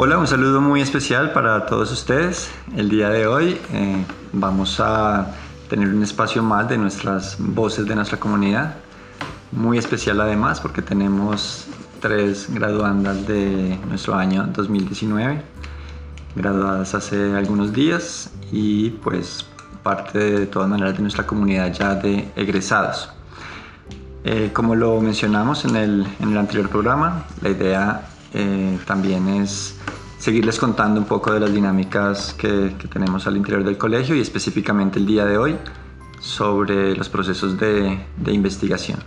Hola, un saludo muy especial para todos ustedes. El día de hoy eh, vamos a tener un espacio más de nuestras voces de nuestra comunidad. Muy especial además porque tenemos tres graduandas de nuestro año 2019, graduadas hace algunos días y pues parte de todas maneras de nuestra comunidad ya de egresados. Eh, como lo mencionamos en el, en el, anterior programa, la idea eh, también es seguirles contando un poco de las dinámicas que, que, tenemos al interior del colegio y específicamente el día de hoy sobre los procesos de, de investigación.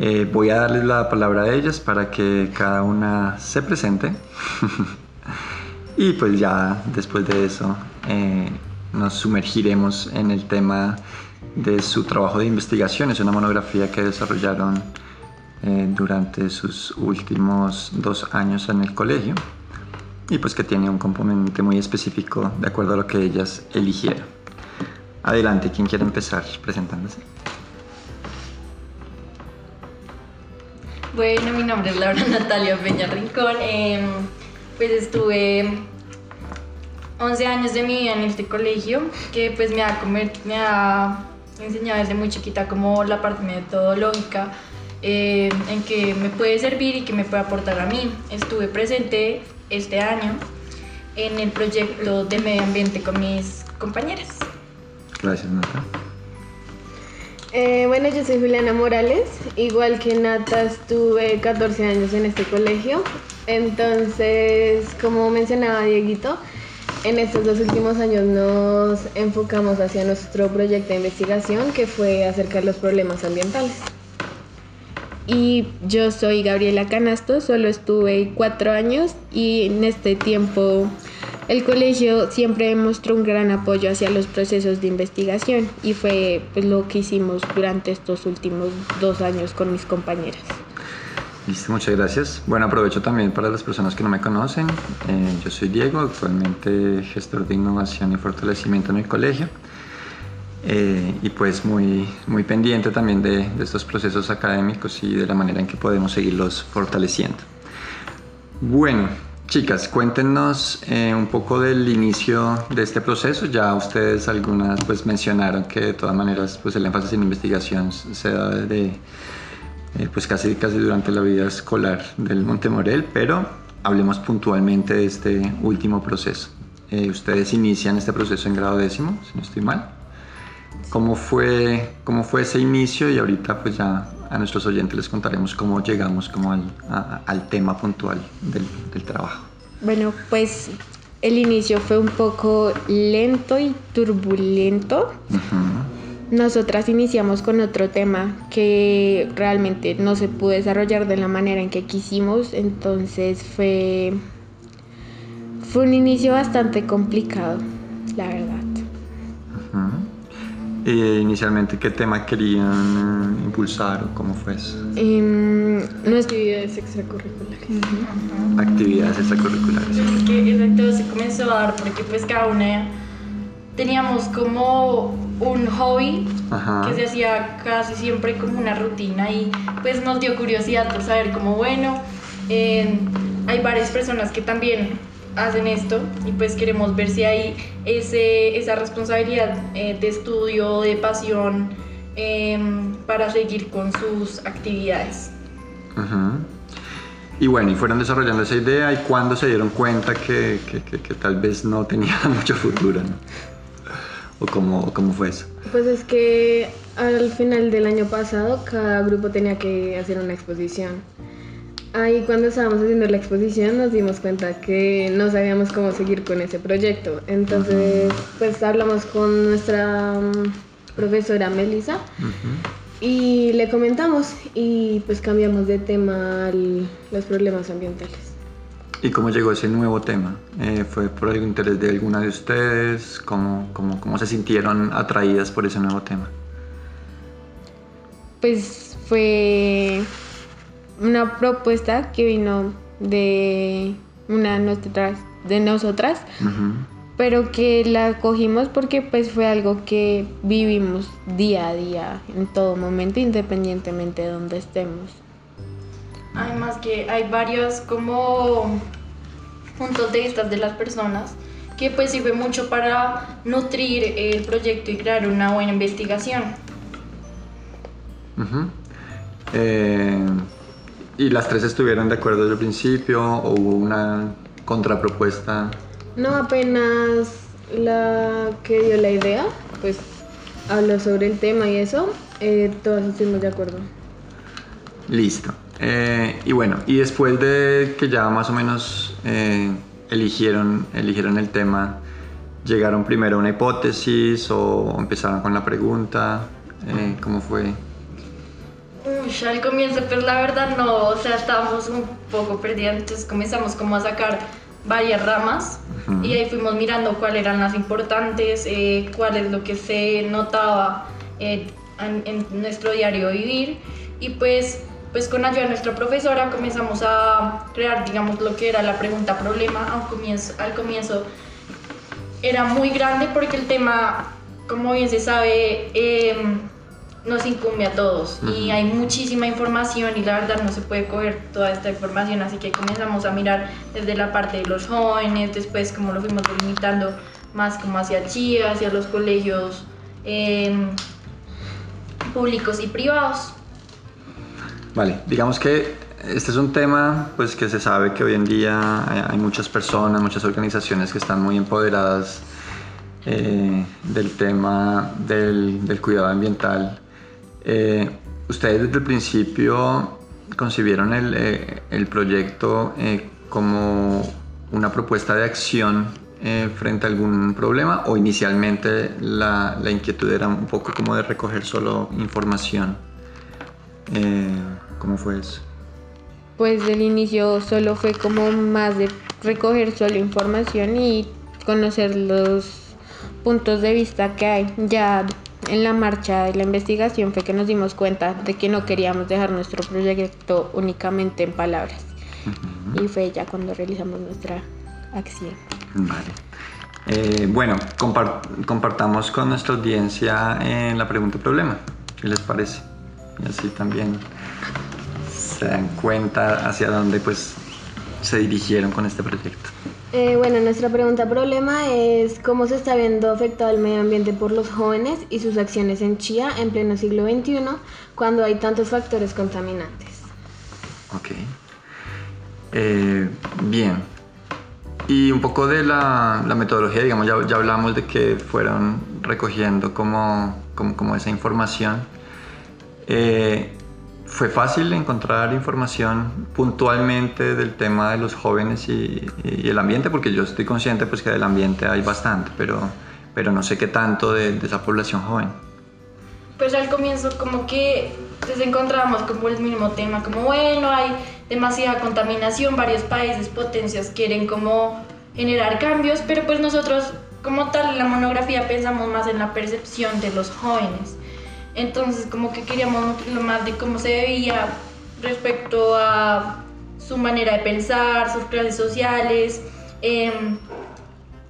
Eh, voy a darles la palabra a ellas para que cada una se presente y pues ya después de eso eh, nos sumergiremos en el tema de su trabajo de investigación. Es una monografía que desarrollaron eh, durante sus últimos dos años en el colegio y pues que tiene un componente muy específico de acuerdo a lo que ellas eligieron. Adelante, ¿quién quiere empezar presentándose? Bueno, mi nombre es Laura Natalia Peña Rincón. Eh, pues estuve 11 años de mi vida en este colegio que pues me ha, me ha enseñado desde muy chiquita como la parte metodológica eh, en que me puede servir y que me puede aportar a mí. Estuve presente este año en el proyecto de medio ambiente con mis compañeras. Gracias, Nata. Eh, bueno, yo soy Juliana Morales, igual que Nata estuve 14 años en este colegio, entonces como mencionaba Dieguito, en estos dos últimos años nos enfocamos hacia nuestro proyecto de investigación que fue acercar los problemas ambientales. Y yo soy Gabriela Canasto, solo estuve cuatro años y en este tiempo el colegio siempre mostró un gran apoyo hacia los procesos de investigación y fue pues, lo que hicimos durante estos últimos dos años con mis compañeras. Listo, muchas gracias. Bueno, aprovecho también para las personas que no me conocen. Eh, yo soy Diego, actualmente gestor de innovación y fortalecimiento en el colegio. Eh, y pues muy, muy pendiente también de, de estos procesos académicos y de la manera en que podemos seguirlos fortaleciendo. Bueno, Chicas, cuéntenos eh, un poco del inicio de este proceso. Ya ustedes algunas pues mencionaron que de todas maneras pues el énfasis en investigación se da desde eh, pues casi, casi durante la vida escolar del Montemorel, pero hablemos puntualmente de este último proceso. Eh, ustedes inician este proceso en grado décimo, si no estoy mal. ¿Cómo fue, ¿Cómo fue ese inicio? Y ahorita pues ya a nuestros oyentes les contaremos cómo llegamos como al, a, al tema puntual del, del, trabajo. Bueno, pues el inicio fue un poco lento y turbulento. Uh -huh. Nosotras iniciamos con otro tema que realmente no se pudo desarrollar de la manera en que quisimos, entonces fue, fue un inicio bastante complicado, la verdad. Eh, inicialmente, ¿qué tema querían eh, impulsar o cómo fue eso? Eh, no actividades extracurriculares. Uh -huh. Actividades extracurriculares. Es que exacto se comenzó a dar porque pues cada una teníamos como un hobby Ajá. que se hacía casi siempre como una rutina y pues nos dio curiosidad por saber cómo bueno, eh, hay varias personas que también hacen esto y pues queremos ver si hay ese, esa responsabilidad eh, de estudio, de pasión eh, para seguir con sus actividades. Uh -huh. Y bueno, y fueron desarrollando esa idea y cuando se dieron cuenta que, que, que, que tal vez no tenía mucho futuro, ¿no? ¿O cómo, cómo fue eso? Pues es que al final del año pasado cada grupo tenía que hacer una exposición. Ahí cuando estábamos haciendo la exposición nos dimos cuenta que no sabíamos cómo seguir con ese proyecto. Entonces, pues hablamos con nuestra um, profesora Melissa uh -huh. y le comentamos y pues cambiamos de tema al, los problemas ambientales. ¿Y cómo llegó ese nuevo tema? Eh, ¿Fue por algún interés de alguna de ustedes? ¿Cómo, cómo, ¿Cómo se sintieron atraídas por ese nuevo tema? Pues fue una propuesta que vino de una de nosotras, de nosotras uh -huh. pero que la cogimos porque pues fue algo que vivimos día a día, en todo momento, independientemente de donde estemos. Además que hay varios como puntos de vista de las personas, que pues sirve mucho para nutrir el proyecto y crear una buena investigación. Eh, ¿Y las tres estuvieron de acuerdo desde el principio o hubo una contrapropuesta? No, apenas la que dio la idea, pues habló sobre el tema y eso, eh, todos estuvimos de acuerdo. Listo. Eh, y bueno, y después de que ya más o menos eh, eligieron, eligieron el tema, ¿llegaron primero a una hipótesis o empezaron con la pregunta? ¿Cómo fue? Uy, al comienzo, pues la verdad no, o sea, estábamos un poco perdidos, entonces comenzamos como a sacar varias ramas y ahí fuimos mirando cuáles eran las importantes, eh, cuál es lo que se notaba eh, en, nuestro diario vivir y pues, pues con ayuda de nuestra profesora comenzamos a crear, digamos, lo que era la pregunta problema. Al comienzo, al comienzo era muy grande porque el tema, como bien se sabe, eh, nos incumbe a todos y hay muchísima información y la verdad no se puede coger toda esta información, así que comenzamos a mirar desde la parte de los jóvenes, después como lo fuimos delimitando más como hacia Chía, hacia los colegios em, públicos y privados. Vale, digamos que este es un tema pues que se sabe que hoy en día hay, muchas personas, muchas organizaciones que están muy empoderadas eh, del tema del, del cuidado ambiental eh, ustedes desde el principio concibieron el, eh, el proyecto eh, como una propuesta de acción frente a algún problema o inicialmente la, la, inquietud era un poco como de recoger solo información. ¿Cómo fue eso? Pues del inicio solo fue como más de recoger solo información y conocer los puntos de vista que hay. Ya en la marcha de la investigación fue que nos dimos cuenta de que no queríamos dejar nuestro proyecto únicamente en palabras. Y fue ya cuando realizamos nuestra acción. Vale. Eh, bueno, compartamos con nuestra audiencia en la pregunta problema. ¿Qué les parece? Y así también se dan cuenta hacia dónde pues se dirigieron con este proyecto. Eh, bueno, nuestra pregunta problema es cómo se está viendo afectado el medio ambiente por los jóvenes y sus acciones en Chía en pleno siglo XXI cuando hay tantos factores contaminantes. Ok. Eh, bien. Y un poco de la, metodología, digamos, ya, hablamos de que fueron recogiendo como, como, esa información. Eh, fue fácil encontrar información puntualmente del tema de los jóvenes y, el ambiente, porque yo estoy consciente pues que del ambiente hay bastante, pero, pero no sé qué tanto de, esa población joven. Pues al comienzo como que pues encontramos como el mismo tema, como bueno, hay demasiada contaminación, varios países, potencias quieren como generar cambios, pero pues nosotros como tal en la monografía pensamos más en la percepción de los jóvenes entonces como que queríamos nutrirlo más de cómo se veía respecto a su manera de pensar, sus clases sociales, eh,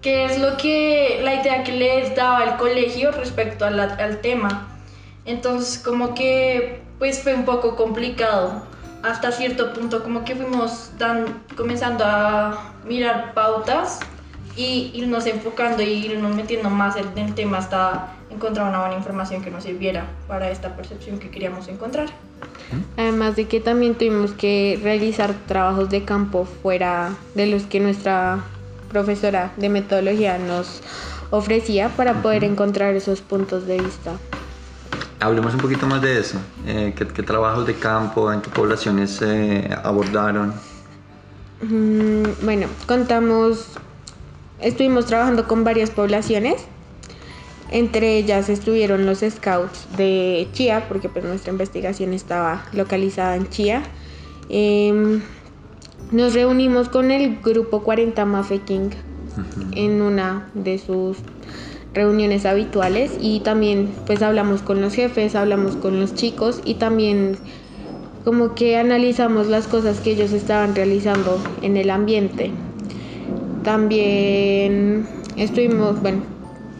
qué es lo que la idea que les daba el colegio respecto al tema. Entonces como que pues fue un poco complicado. Hasta cierto punto como que fuimos dan, comenzando a mirar pautas y irnos enfocando y irnos metiendo más en el tema hasta encontrar una buena información que nos sirviera para esta percepción que queríamos encontrar. Además de que también tuvimos que realizar trabajos de campo fuera de los que nuestra profesora de metodología nos ofrecía para poder encontrar esos puntos de vista. Hablemos un poquito más de eso. Eh, ¿qué, trabajos de campo, en qué poblaciones se abordaron? Mm, bueno, contamos, estuvimos trabajando con varias poblaciones entre ellas estuvieron los scouts de Chía, porque pues nuestra investigación estaba localizada en Chía. Em, nos reunimos con el grupo 40 Mafe King en una de sus reuniones habituales y también pues hablamos con los jefes, hablamos con los chicos y también como que analizamos las cosas que ellos estaban realizando en el ambiente. También estuvimos, bueno,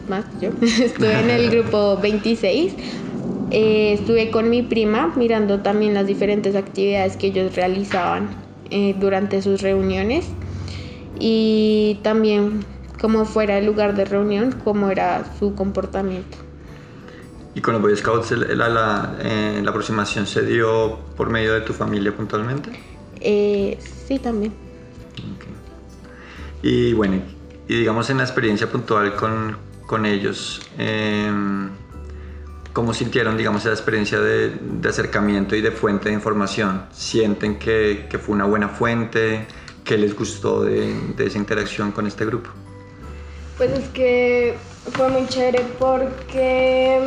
más yo. Estuve en el grupo 26. Eh, estuve con mi prima mirando también las diferentes actividades que ellos realizaban eh, durante sus reuniones. y también como fuera el lugar de reunión, cómo era su comportamiento. ¿Y con los Boy Scouts la, la, eh, la aproximación se dio por medio de tu familia puntualmente? Eh, sí, también. Y bueno, y digamos en la experiencia puntual con, con ellos, eh, ¿cómo sintieron, digamos, esa experiencia de, de, acercamiento y de fuente de información? ¿Sienten que, fue una buena fuente? ¿Qué les gustó de, de esa interacción con este grupo? Pues es que fue muy chévere porque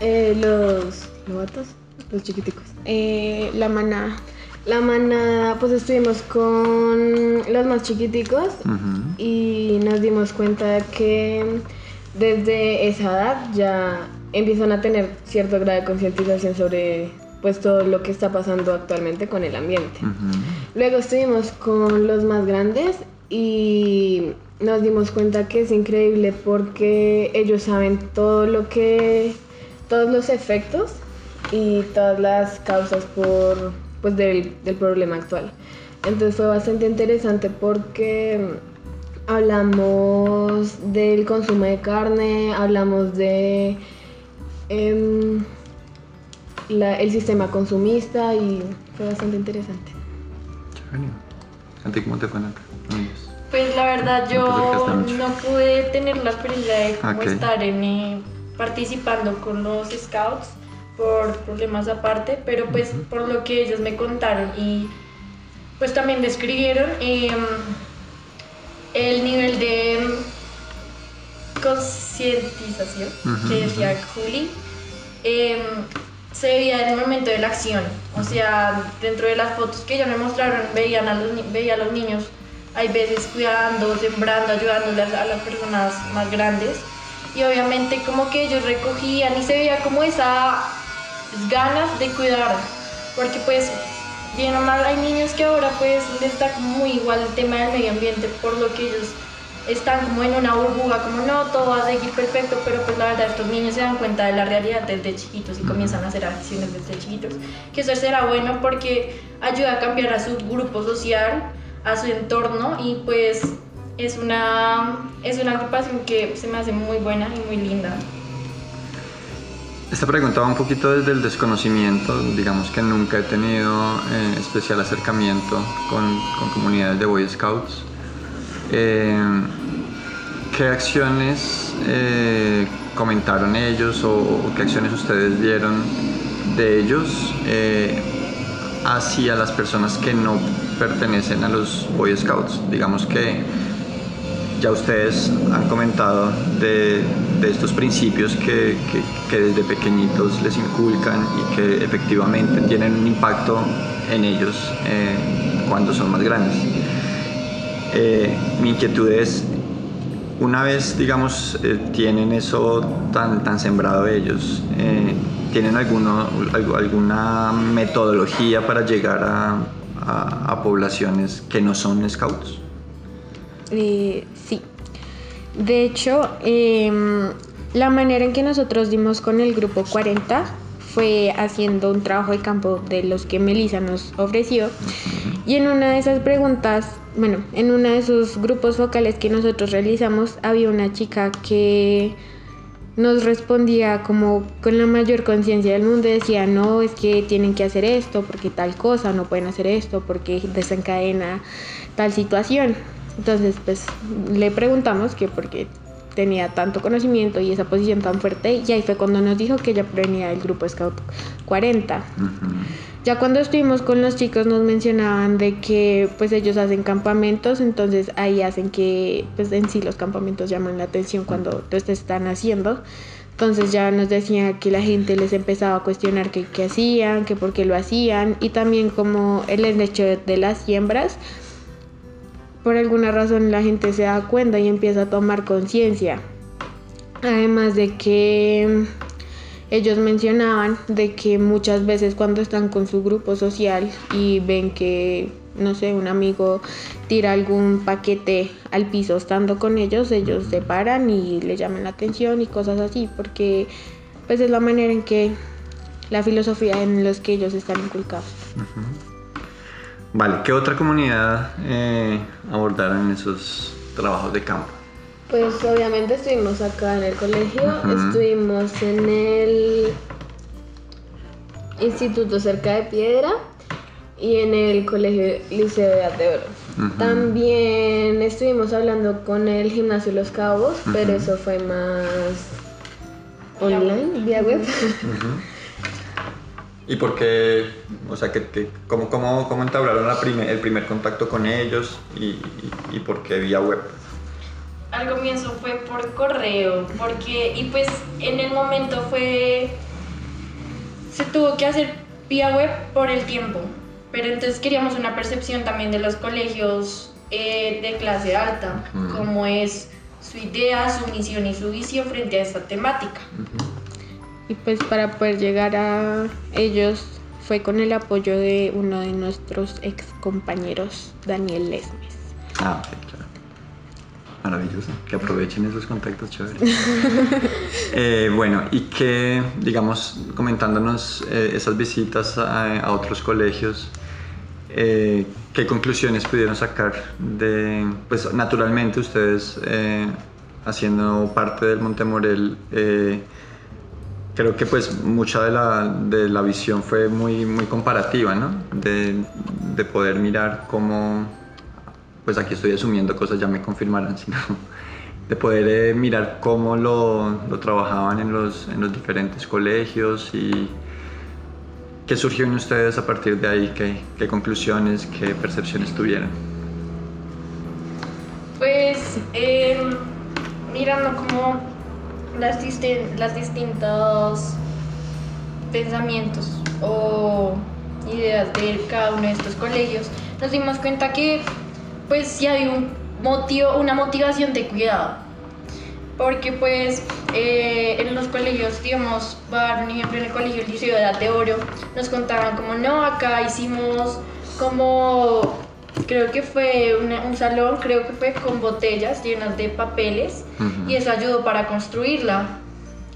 eh, los novatos, los chiquiticos, eh, la manada. La manada, pues estuvimos con los más chiquiticos y nos dimos cuenta que desde esa edad ya empiezan a tener cierto grado de concientización sobre pues todo lo que está pasando actualmente con el ambiente. Luego estuvimos con los más grandes y nos dimos cuenta que es increíble porque ellos saben todo lo que, todos los efectos y todas las causas por, pues, del, del problema actual. Entonces fue bastante interesante porque hablamos del consumo de carne, hablamos de eh, la, el sistema consumista y fue bastante interesante. ¿A ti cómo te fue, Nata? Pues la verdad yo no pude tener la experiencia de cómo estar en, eh, participando con los scouts por problemas aparte, pero pues por lo que ellos me contaron y pues también describieron em, el nivel de concientización que decía Juli em, se veía en el momento de la acción. O sea, dentro de las fotos que ellos me mostraron, veían a los, veía a los niños hay veces cuidando, sembrando, ayudándole a, las personas más grandes. Y obviamente como que ellos recogían y se veía como esas ganas de cuidar. Porque pues, bien o mal, hay niños que ahora pues les está muy igual el tema del medio ambiente, por lo que ellos están como en una burbuja, como no, todo va a seguir perfecto, pero pues la verdad estos niños se dan cuenta de la realidad desde chiquitos y comienzan a hacer acciones desde chiquitos, que eso será bueno porque ayuda a cambiar a su grupo social, a su entorno y pues es una, es una agrupación que se me hace muy buena y muy linda. Esta pregunta va un poquito desde el desconocimiento, digamos que nunca he tenido eh, especial acercamiento con, comunidades de Boy Scouts. Eh, ¿Qué acciones eh, comentaron ellos o, o, qué acciones ustedes vieron de ellos hacia las personas que no pertenecen a los Boy Scouts. Digamos que ya ustedes han comentado de, de estos principios que, que, desde pequeñitos les inculcan y que efectivamente tienen un impacto en ellos eh, cuando son más grandes. Eh, mi inquietud es, una vez, digamos, eh, tienen eso tan, tan sembrado ellos, ¿tienen alguna metodología para llegar a, a, a poblaciones que no son scouts? Sí. De hecho, eh, la manera en que nosotros dimos con el grupo 40 fue haciendo un trabajo de campo de los que Melissa nos ofreció. Y en una de esas preguntas, bueno, en uno de esos grupos focales que nosotros realizamos, había una chica que nos respondía como con la mayor conciencia del mundo, decía, no, es que tienen que hacer esto porque tal cosa, no pueden hacer esto porque desencadena tal situación. Entonces, pues le preguntamos que porque tenía tanto conocimiento y esa posición tan fuerte y ahí fue cuando nos dijo que ella venía del grupo Scout 40. Uh -huh. Ya cuando estuvimos con los chicos nos mencionaban de que pues ellos hacen campamentos, entonces ahí hacen que pues en sí los campamentos llaman la atención cuando los están haciendo. Entonces ya nos decía que la gente les empezaba a cuestionar qué, qué hacían, que por qué lo hacían y también como el hecho de las siembras, por alguna razón la gente se da cuenta y empieza a tomar conciencia. Además de que ellos mencionaban de que muchas veces cuando están con su grupo social y ven que, no sé, un amigo tira algún paquete al piso estando con ellos, ellos se paran y le llaman la atención y cosas así, porque pues es la manera en que la filosofía en los que ellos están inculcados. Vale, ¿qué otra comunidad eh, abordaron en esos trabajos de campo? Pues obviamente estuvimos acá en el colegio, estuvimos en el instituto cerca de Piedra y en el colegio Liceo de Arte Oro. También estuvimos hablando con el gimnasio Los Cabos, pero eso fue más online, vía web. ¿Y por qué, o sea, que, cómo, cómo, cómo, entablaron la el primer contacto con ellos y, y, por qué vía web? Al comienzo fue por correo, porque, y pues en el momento fue, se tuvo que hacer vía web por el tiempo, pero entonces queríamos una percepción también de los colegios eh, de clase alta, cómo es su idea, su misión y su visión frente a esta temática. Y pues para poder llegar a ellos fue con el apoyo de uno de nuestros ex compañeros, Daniel Lesmes. Ah, ok, claro. Maravilloso, que aprovechen esos contactos chéveres. Eh, bueno, y que, digamos, comentándonos eh, esas visitas a, otros colegios, eh, ¿qué conclusiones pudieron sacar de, pues naturalmente ustedes haciendo parte del Montemorel, creo que pues mucha de la, de la visión fue muy, muy comparativa, ¿no? De, de, poder mirar cómo, pues aquí estoy asumiendo cosas, ya me confirmarán, sino de poder eh, mirar cómo lo, trabajaban en los, en los, diferentes colegios y qué surgió en ustedes a partir de ahí, qué, qué conclusiones, qué percepciones tuvieron. Pues eh, mirando cómo las, las distintos pensamientos o ideas de cada uno de estos colegios, nos dimos cuenta que pues sí hay un motivo, una motivación de cuidado. Porque pues eh, en los colegios, digamos, para un ejemplo en el colegio Liceo de Oro, nos contaban como no, acá hicimos como creo que fue un salón, creo que fue con botellas llenas de papeles y eso ayudó para construirla.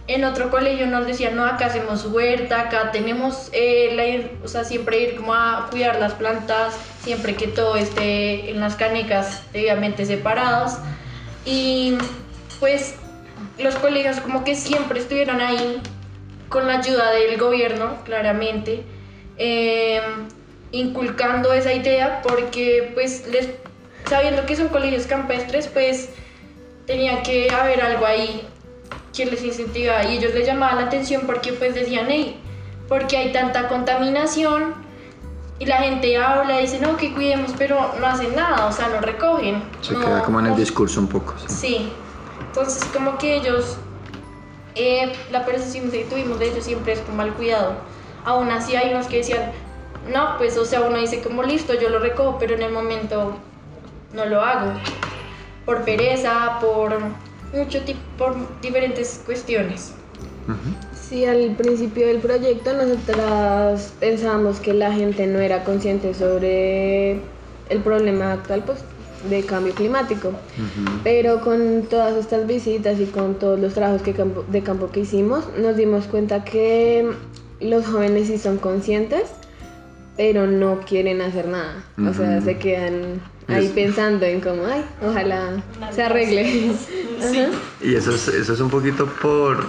En otro colegio nos decían, no, acá hacemos huerta, acá tenemos, eh, o sea, siempre ir como a cuidar las plantas, siempre que todo esté en las canecas debidamente separados. Y pues los colegios como que siempre estuvieron ahí con la ayuda del gobierno, claramente. Eh, inculcando esa idea porque pues les, sabiendo que son colegios campestres pues tenía que haber algo ahí que les incentivaba y ellos les llamaban la atención porque pues decían hey porque hay tanta contaminación y la gente habla y dice no que cuidemos pero no hacen nada o sea no recogen se queda como en el discurso un poco sí, entonces como que ellos eh, la percepción que tuvimos de ellos siempre es como mal cuidado. Aún así hay unos que decían no, pues o sea, uno dice como listo, yo lo recojo, pero en el momento no lo hago. Por pereza, por mucho por diferentes cuestiones. Sí, al principio del proyecto nosotras pensábamos que la gente no era consciente sobre el problema actual pues, de cambio climático. Pero con todas estas visitas y con todos los trabajos que de campo que hicimos, nos dimos cuenta que los jóvenes sí son conscientes pero no quieren hacer nada. O sea, se quedan ahí pensando en cómo, ay, ojalá se arregle. Y eso es, eso es un poquito por,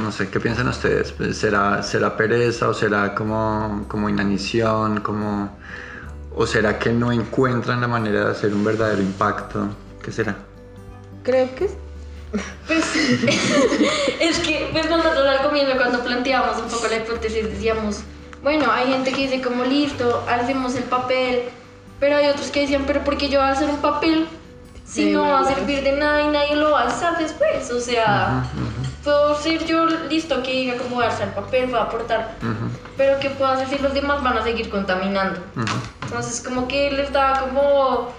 no sé, ¿qué piensan ustedes? ¿Será, será pereza o será como, como inanición? Como, ¿O será que no encuentran la manera de hacer un verdadero impacto? ¿Qué será? Creo que pues es que pues nosotros al comienzo cuando planteábamos un poco la hipótesis decíamos bueno, hay gente que dice como listo, hacemos el papel, pero hay otros que decían, pero ¿por qué yo voy a hacer un papel si no va a servir de nada y nadie lo va a alzar después? O sea, puedo ser yo listo que diga cómo voy a alzar el papel, voy a aportar, pero ¿qué puedo hacer si los demás van a seguir contaminando? Entonces como que les da como,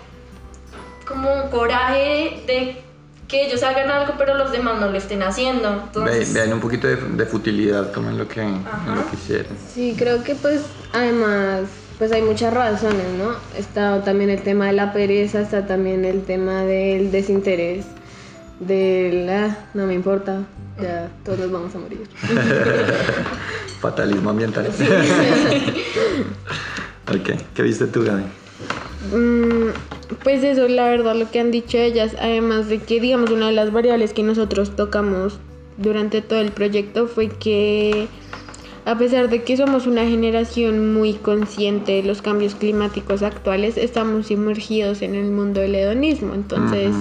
como un coraje de que ellos hagan algo pero los demás no lo estén haciendo. Entonces... vean un poquito de, futilidad como en lo, que, en lo que hicieron. Sí, creo que pues además pues hay muchas razones, ¿no? Está también el tema de la pereza, está también el tema del desinterés, del ah, no me importa, ya todos nos vamos a morir. Fatalismo ambiental. ok, ¿qué viste tú, Gaby? Mm, pues eso, la verdad, lo que han dicho ellas, además de que, digamos, una de las variables que nosotros tocamos durante todo el proyecto fue que a pesar de que somos una generación muy consciente de los cambios climáticos actuales, estamos sumergidos en el mundo del hedonismo. Entonces,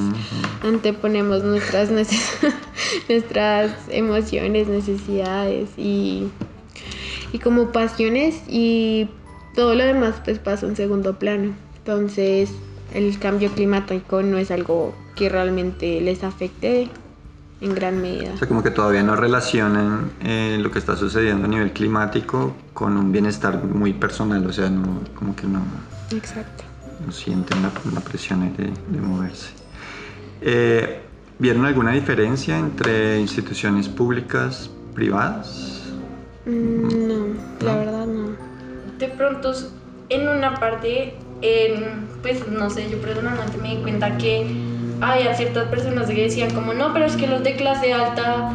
anteponemos nuestras, nuestras emociones, necesidades y, y como pasiones y todo lo demás pues pasa en segundo plano. Entonces, el cambio climático no es algo que realmente les afecte en gran medida. O sea, como que todavía no relacionan eh, lo que está sucediendo a nivel climático con un bienestar muy personal, o sea, no, como que no, Exacto. no sienten la, presión de, de moverse. Eh, ¿Vieron alguna diferencia entre instituciones públicas, privadas? Mm, no, la verdad no. De pronto, en una parte, pues no sé, yo personalmente me di cuenta que había ciertas personas que decían como no, pero es que los de clase alta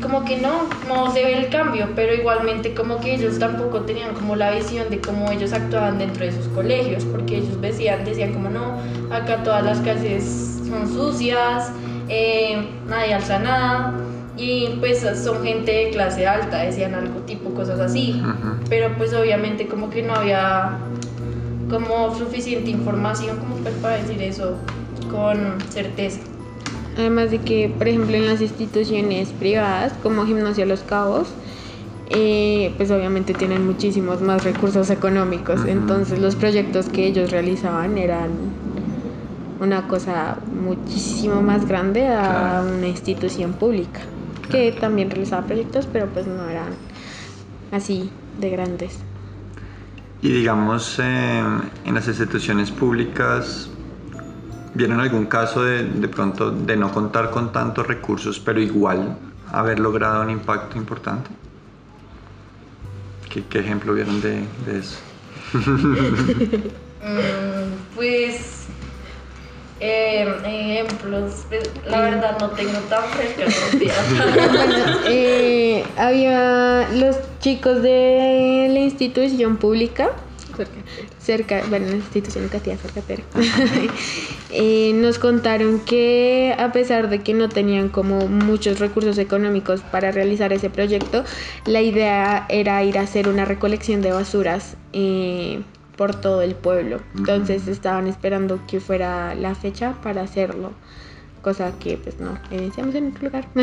como que no, no se ve el cambio, pero igualmente como que ellos tampoco tenían como la visión de cómo ellos actuaban dentro de sus colegios, porque ellos decían, decían como no, acá todas las clases son sucias, eh, nadie alza nada, y pues son gente de clase alta, decían algo tipo cosas así, pero pues obviamente como que no había como suficiente información como pues para decir eso con certeza. Además de que, por ejemplo, en las instituciones privadas como Gimnasia Los Cabos, eh, pues obviamente tienen muchísimos más recursos económicos. Entonces los proyectos que ellos realizaban eran una cosa muchísimo más grande a una institución pública, que también realizaba proyectos, pero pues no eran así de grandes. Y digamos, en las instituciones públicas, ¿Vieron algún caso de, de pronto de no contar con tantos recursos, pero igual haber logrado un impacto importante? ¿Qué, ejemplo vieron de, de eso? Mm, pues eh, ejemplos, pues, la verdad no tengo tan fresca eh, había los chicos de la institución pública. Cerca, bueno, la institución educativa cerca eh, nos contaron que a pesar de que no tenían como muchos recursos económicos para realizar ese proyecto, la idea era ir a hacer una recolección de basuras eh, por todo el pueblo. Entonces estaban esperando que fuera la fecha para hacerlo, cosa que pues no evidenciamos en otro lugar.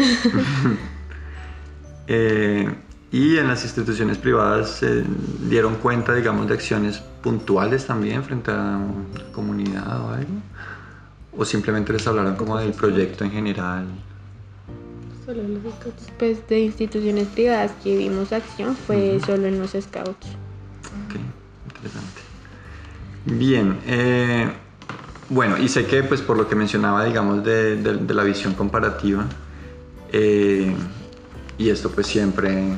eh, y en las instituciones privadas se dieron cuenta, digamos, de acciones puntuales también frente a la comunidad o algo. O simplemente les hablaron como del proyecto en general. Solo en los scouts. Pues de instituciones privadas que vimos acción fue solo en los scouts. Ok, interesante. Bien, eh, bueno, y sé que pues por lo que mencionaba, digamos, de, de, la visión comparativa, eh, y esto pues siempre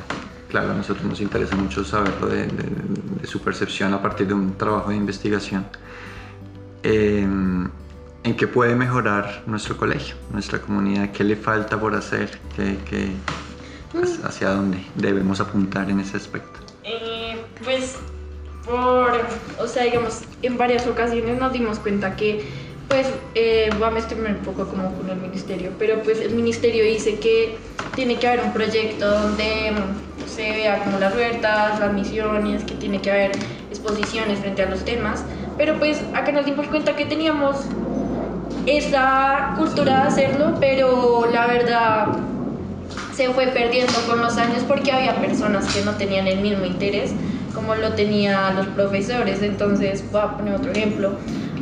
claro, a nosotros nos interesa mucho saberlo de, su percepción a partir de un trabajo de investigación. Em, ¿En qué puede mejorar nuestro colegio, nuestra comunidad? ¿Qué le falta por hacer? ¿Qué, ¿Hacia dónde debemos apuntar en ese aspecto? Eh, pues, por, o sea, digamos, en varias ocasiones nos dimos cuenta que pues eh, vamos a terminar un poco como con el ministerio, pero pues el ministerio dice que tiene que haber un proyecto donde se vea como las ruedas, las misiones, que tiene que haber exposiciones frente a los temas, pero pues acá nos dimos cuenta que teníamos esa cultura de hacerlo, pero la verdad se fue perdiendo con los años porque había personas que no tenían el mismo interés como lo tenían los profesores. Entonces, voy a poner otro ejemplo.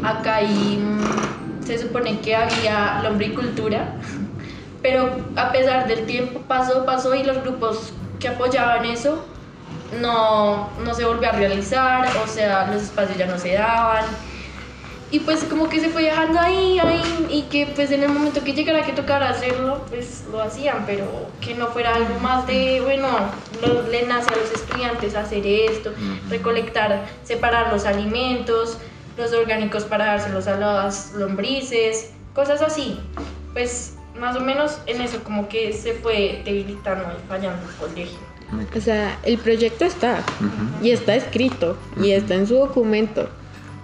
Acá hay, mm, se supone que había lombricultura, pero a pesar del tiempo pasó, pasó y los grupos que apoyaban eso no, no se volvió a realizar, o sea, los espacios ya no se daban. Y pues como que se fue dejando ahí, ahí, y que pues en el momento que llegara que tocara hacerlo, pues lo hacían, pero que no fuera algo más de, bueno, le nace a los estudiantes hacer esto, recolectar, separar los alimentos, los orgánicos para dárselos a las lombrices, cosas así. Pues más o menos en eso como que se fue debilitando y fallando el colegio. O sea, el proyecto está y está escrito y está en su documento,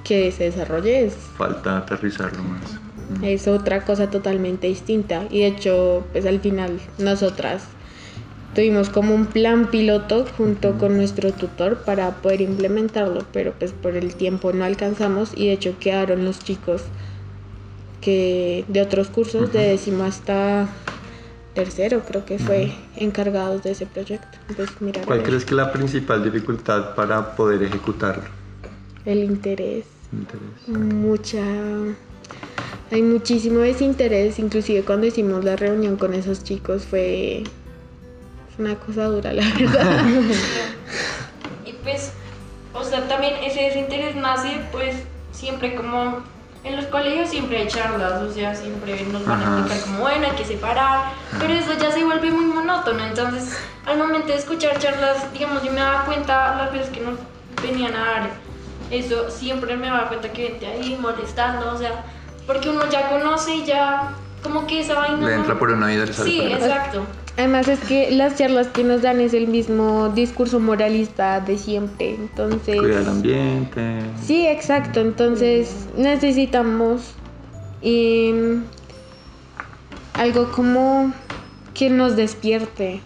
que se desarrolle es... Falta aterrizarlo más. Es otra cosa totalmente distinta. Y de hecho, pues al final nosotras tuvimos como un plan piloto junto con nuestro tutor para poder implementarlo, pero pues por el tiempo no alcanzamos y de hecho quedaron los chicos que de otros cursos de décimo hasta tercero creo que fue encargados de ese proyecto. ¿Cuál crees que es la principal dificultad para poder ejecutarlo? El interés. Mucha hay muchísimo desinterés, inclusive cuando hicimos la reunión con esos chicos fue una cosa dura, la verdad. y pues, o sea, también ese desinterés nace pues siempre como en los colegios siempre hay charlas, o sea, siempre nos van a explicar como, bueno, hay que separar, pero eso ya se vuelve muy monótono, entonces al momento de escuchar charlas, digamos, yo me daba cuenta las veces que nos venían a dar eso, siempre me daba cuenta que gente ahí molestando, o sea, porque uno ya conoce y ya como que esa vaina... Le entra por una vida Sí, exacto. Además es que las charlas que nos dan es el mismo discurso moralista de siempre, entonces... Cuidar el ambiente. Sí, exacto, entonces necesitamos em, algo como que nos despierte,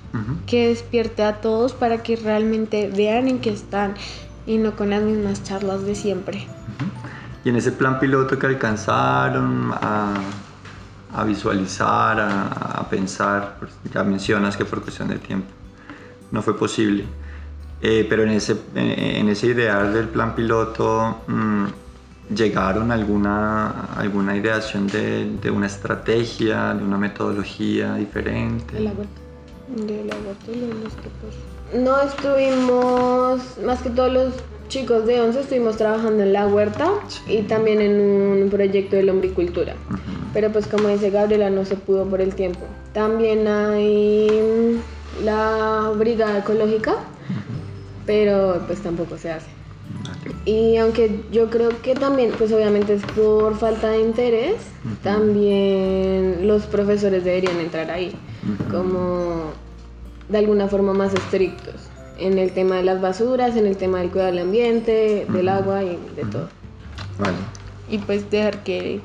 que despierte a todos para que realmente vean en qué están y no con las mismas charlas de siempre. Y en ese plan piloto que alcanzaron a a visualizar, a, pensar. Pues, ya mencionas que por cuestión de tiempo no fue posible. Eh, pero en ese, en, ese ideal del plan piloto, mm, ¿llegaron a alguna, alguna ideación de, de, una estrategia, de una metodología diferente? De No estuvimos, más que todos los chicos de 11 estuvimos trabajando en la huerta y también en un proyecto de lombricultura. Pero pues como dice Gabriela, no se pudo por el tiempo. También hay la brigada ecológica, pero pues tampoco se hace. Y aunque yo creo que también, pues obviamente es por falta de interés, también los profesores deberían entrar ahí, como de alguna forma más estrictos, en el tema de las basuras, en el tema del cuidado del ambiente, del agua y de todo. Vale. Y pues dejar que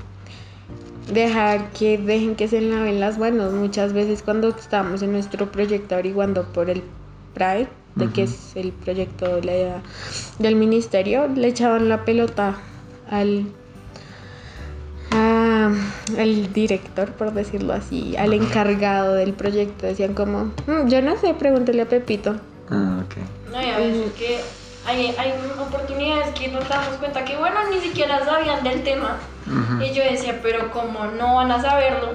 dejar que dejen que se laven las manos. Muchas veces cuando estamos en nuestro proyecto averiguando por el PRAE, de que es el proyecto del ministerio, le echaban la pelota al al director, por decirlo así, al encargado del proyecto. Decían como, mm, yo no sé, pregúntele a Pepito. Ah, ok. No, y a veces que hay, hay oportunidades que nos damos cuenta que, bueno, ni siquiera sabían del tema. Y yo decía, pero como no van a saberlo,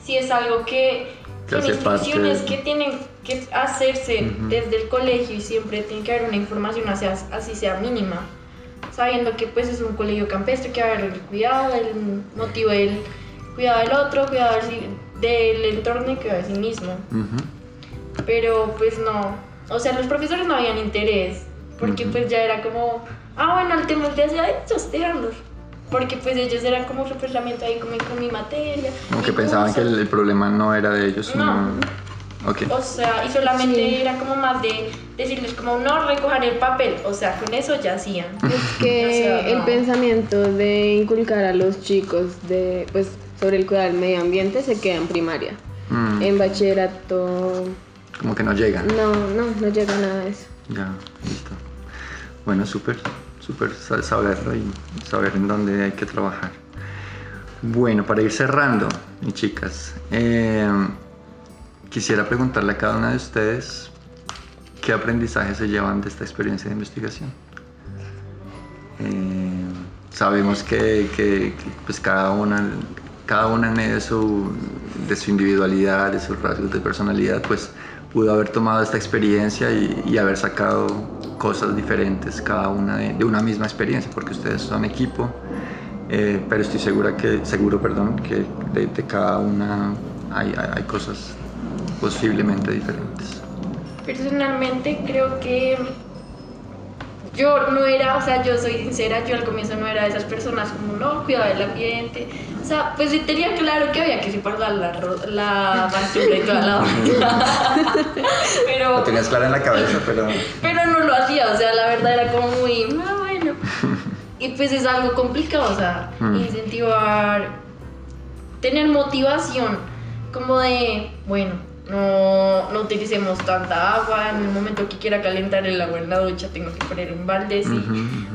si es algo que tiene instrucciones que tienen que hacerse desde el colegio y siempre tiene que haber una información así, así sea mínima, sabiendo que pues es un colegio campestre, que va a haber el cuidado, el motivo del cuidado del otro, cuidado del entorno y cuidado de sí mismo. Pero pues no, o sea, los profesores no habían interés porque pues ya era como, ah, bueno, el tema de ellos, déjalos. Porque pues ellos eran como representamiento ahí como con mi materia. Como que pensaban que el, problema no era de ellos, no. Okay. O sea, y solamente era como más de decirles como no recoger el papel, o sea, con eso ya hacían. Es que el pensamiento de inculcar a los chicos de pues sobre el cuidado del medio ambiente se queda en primaria. Mm. En bachillerato como que no llegan. No, no, no llega nada de eso. Ya, listo. Bueno, súper, súper saberlo y saber en dónde hay que trabajar. Bueno, para ir cerrando, mis chicas, eh, quisiera preguntarle a cada una de ustedes qué aprendizaje se llevan de esta experiencia de investigación. Eh, sabemos que, pues cada una, cada una de su, de su individualidad, de sus rasgos de personalidad, pues pudo haber tomado esta experiencia y, haber sacado cosas diferentes, cada una de, una misma experiencia, porque ustedes son equipo, eh, pero estoy segura que, seguro perdón, que de, cada una hay, hay, cosas posiblemente diferentes. Personalmente creo que yo no era, o sea, yo soy sincera, yo al comienzo no era de esas personas como, no, cuidado del ambiente. O sea, pues sí tenía claro que había que separar la, la basura y toda la pero... Lo tenías claro en la cabeza, pero... Pero no lo hacía, o sea, la verdad era como muy, ah, bueno. y pues es algo complicado, o sea, mm. incentivar, tener motivación, como de, bueno, no, no utilicemos tanta agua, en el momento que quiera calentar el agua en la ducha tengo que poner un balde,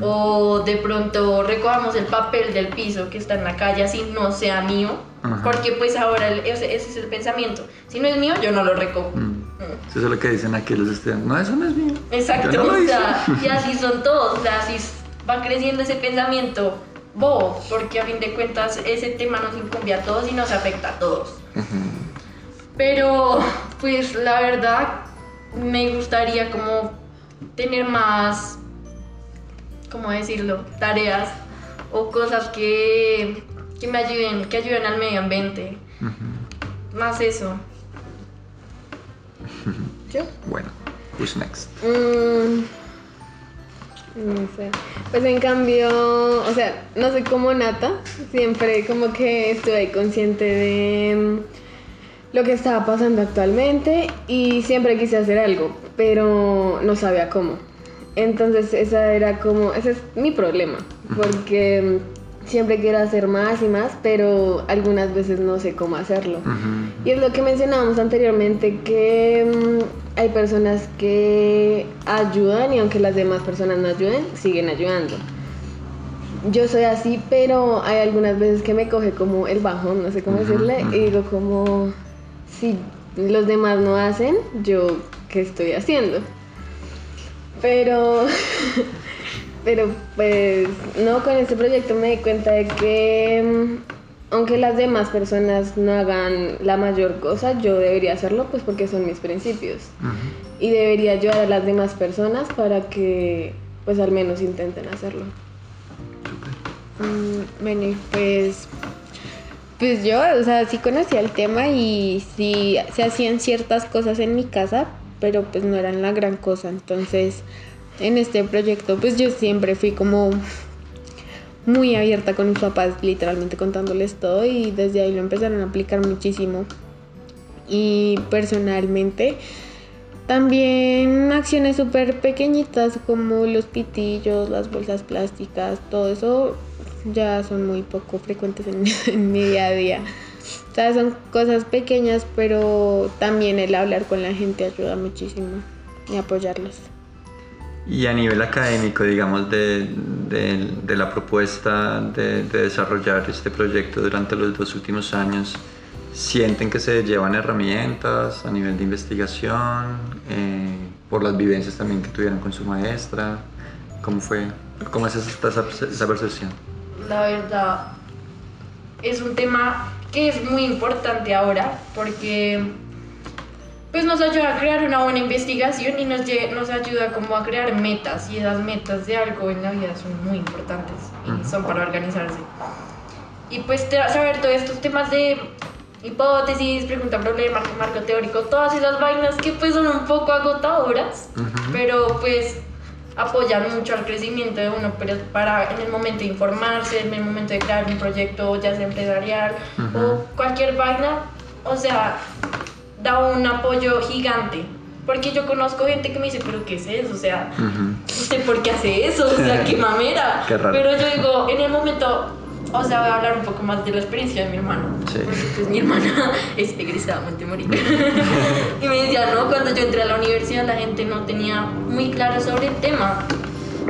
o de pronto recogamos el papel del piso que está en la calle así no sea mío, porque pues ahora ese, es el pensamiento, si no es mío yo no lo recojo. Mm. Mm. Eso es lo que dicen aquí los estudiantes, no, eso no es mío. Exacto, o sea, y así son todos, o sea, así va creciendo ese pensamiento bobo, porque a fin de cuentas ese tema nos incumbe a todos y nos afecta a todos. Pero, pues la verdad, me gustaría como tener más, ¿cómo decirlo? Tareas o cosas que, que me ayuden, que ayuden al medio ambiente. Más eso. ¿Yo? Bueno, who's next? Mm, no sé. Pues en cambio, o sea, no sé cómo Nata, siempre como que estoy consciente de lo que estaba pasando actualmente y siempre quise hacer algo, pero no sabía cómo. Entonces esa era como, ese es mi problema, porque siempre quiero hacer más y más, pero algunas veces no sé cómo hacerlo. Y es lo que mencionábamos anteriormente, que mm, hay personas que ayudan y aunque las demás personas no ayuden, siguen ayudando. Yo soy así, pero hay algunas veces que me coge como el bajón, no sé cómo decirle, y digo como, si los demás no hacen, yo qué estoy haciendo. Pero, pero pues no, con este proyecto me di cuenta de que mm, aunque las demás personas no hagan la mayor cosa, yo debería hacerlo pues porque son mis principios. Y debería ayudar a las demás personas para que pues al menos intenten hacerlo. Mm, bueno, pues pues yo, o sea, sí conocía el tema y sí se hacían ciertas cosas en mi casa, pero pues no eran la gran cosa. Entonces, en este proyecto, pues yo siempre fui como muy abierta con mis papás, literalmente contándoles todo y desde ahí lo empezaron a aplicar muchísimo. Y personalmente, también acciones súper pequeñitas como los pitillos, las bolsas plásticas, todo eso ya son muy poco frecuentes en, mi día a día. O sea, son cosas pequeñas, pero también el hablar con la gente ayuda muchísimo y apoyarlos. Y a nivel académico, digamos, de, de, la propuesta de, desarrollar este proyecto durante los dos últimos años, ¿sienten que se llevan herramientas a nivel de investigación, eh, por las vivencias también que tuvieron con su maestra? ¿Cómo fue? ¿Cómo es esa, esa percepción? La verdad, es un tema que es muy importante ahora porque pues nos ayuda a crear una buena investigación y nos, nos ayuda como a crear metas y esas metas de algo en la vida son muy importantes y son para organizarse. Y pues saber todos estos temas de hipótesis, pregunta problema, marco teórico, todas esas vainas que pues son un poco agotadoras, pero pues apoyar mucho al crecimiento de uno pero para en el momento de informarse, en el momento de crear un proyecto ya sea empresarial o cualquier vaina, o sea, da un apoyo gigante. Porque yo conozco gente que me dice, pero ¿qué es eso? O sea, ¿usted por qué hace eso? O sea, qué mamera. Pero yo digo, en el momento o sea, voy a hablar un poco más de la experiencia de mi hermano. Sí. Porque pues mi hermana es egresada Montemorí. y me decía, no, cuando yo entré a la universidad la gente no tenía muy claro sobre el tema.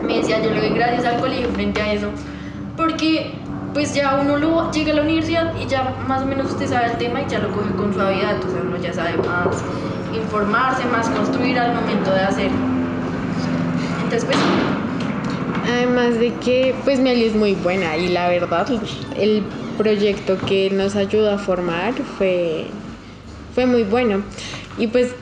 Me decía, yo le doy gracias al colegio frente a eso. Porque pues ya uno lo, llega a la universidad y ya más o menos usted sabe el tema y ya lo coge con suavidad. O sea, uno ya sabe más informarse, más construir al momento de hacer. Entonces, pues Además de que pues Meli es muy buena y la verdad el proyecto que nos ayuda a formar fue, fue muy bueno. Y pues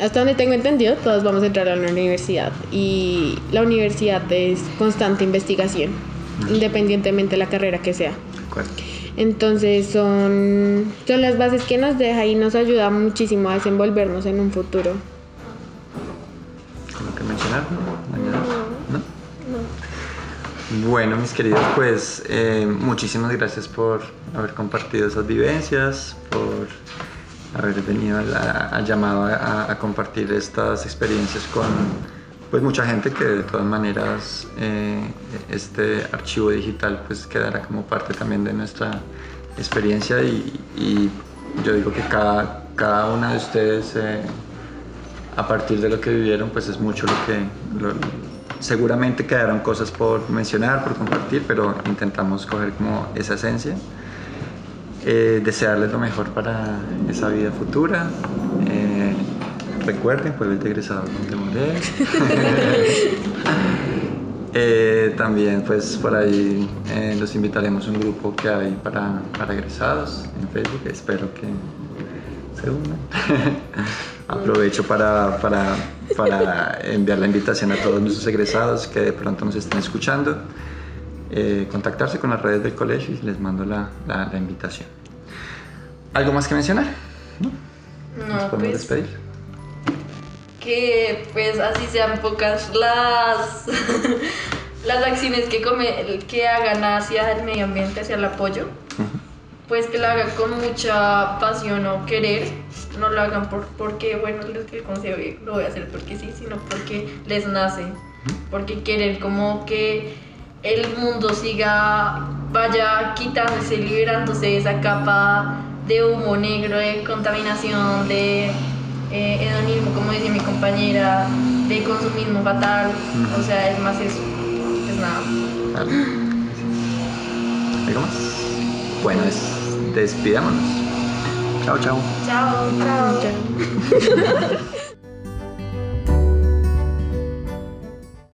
hasta donde tengo entendido todos vamos a entrar a la universidad y la universidad es constante investigación, independientemente de la carrera que sea. Entonces son, son las bases que nos deja y nos ayuda muchísimo a desenvolvernos en un futuro. ¿Cómo que mencionar? Bueno, mis queridos, pues eh, muchísimas gracias por haber compartido esas vivencias, por haber venido al llamado a, compartir estas experiencias con, pues mucha gente que de todas maneras eh, este archivo digital pues quedará como parte también de nuestra experiencia y, yo digo que cada, cada una de ustedes eh, a partir de lo que vivieron pues es mucho lo que seguramente quedaron cosas por mencionar, por compartir, pero intentamos coger como esa esencia. Eh, desearles lo mejor para esa vida futura. Eh, recuerden, jueves de egresados de Morel. eh, también pues por ahí eh, los invitaremos a un grupo que hay para, para egresados en Facebook. Espero que se unan. Aprovecho para, para, para, enviar la invitación a todos nuestros egresados que de pronto nos estén escuchando. Eh, contactarse con las redes del colegio y les mando la, la, invitación. ¿Algo más que mencionar? No, ¿Nos podemos pues, despedir? Que pues así sean pocas las, las acciones que, come, que hagan hacia el medio ambiente, hacia el apoyo pues que lo hagan con mucha pasión o querer, no lo hagan por, porque, bueno, les que consejo lo voy a hacer porque sí, sino porque les nace, porque quieren como que el mundo siga, vaya quitándose, liberándose de esa capa de humo negro, de contaminación, de eh, hedonismo, como dice mi compañera, de consumismo fatal, o sea, es más eso, es nada. ¿Algo más? Bueno, es despidámonos. Chao, chao. Chao, chao. chao.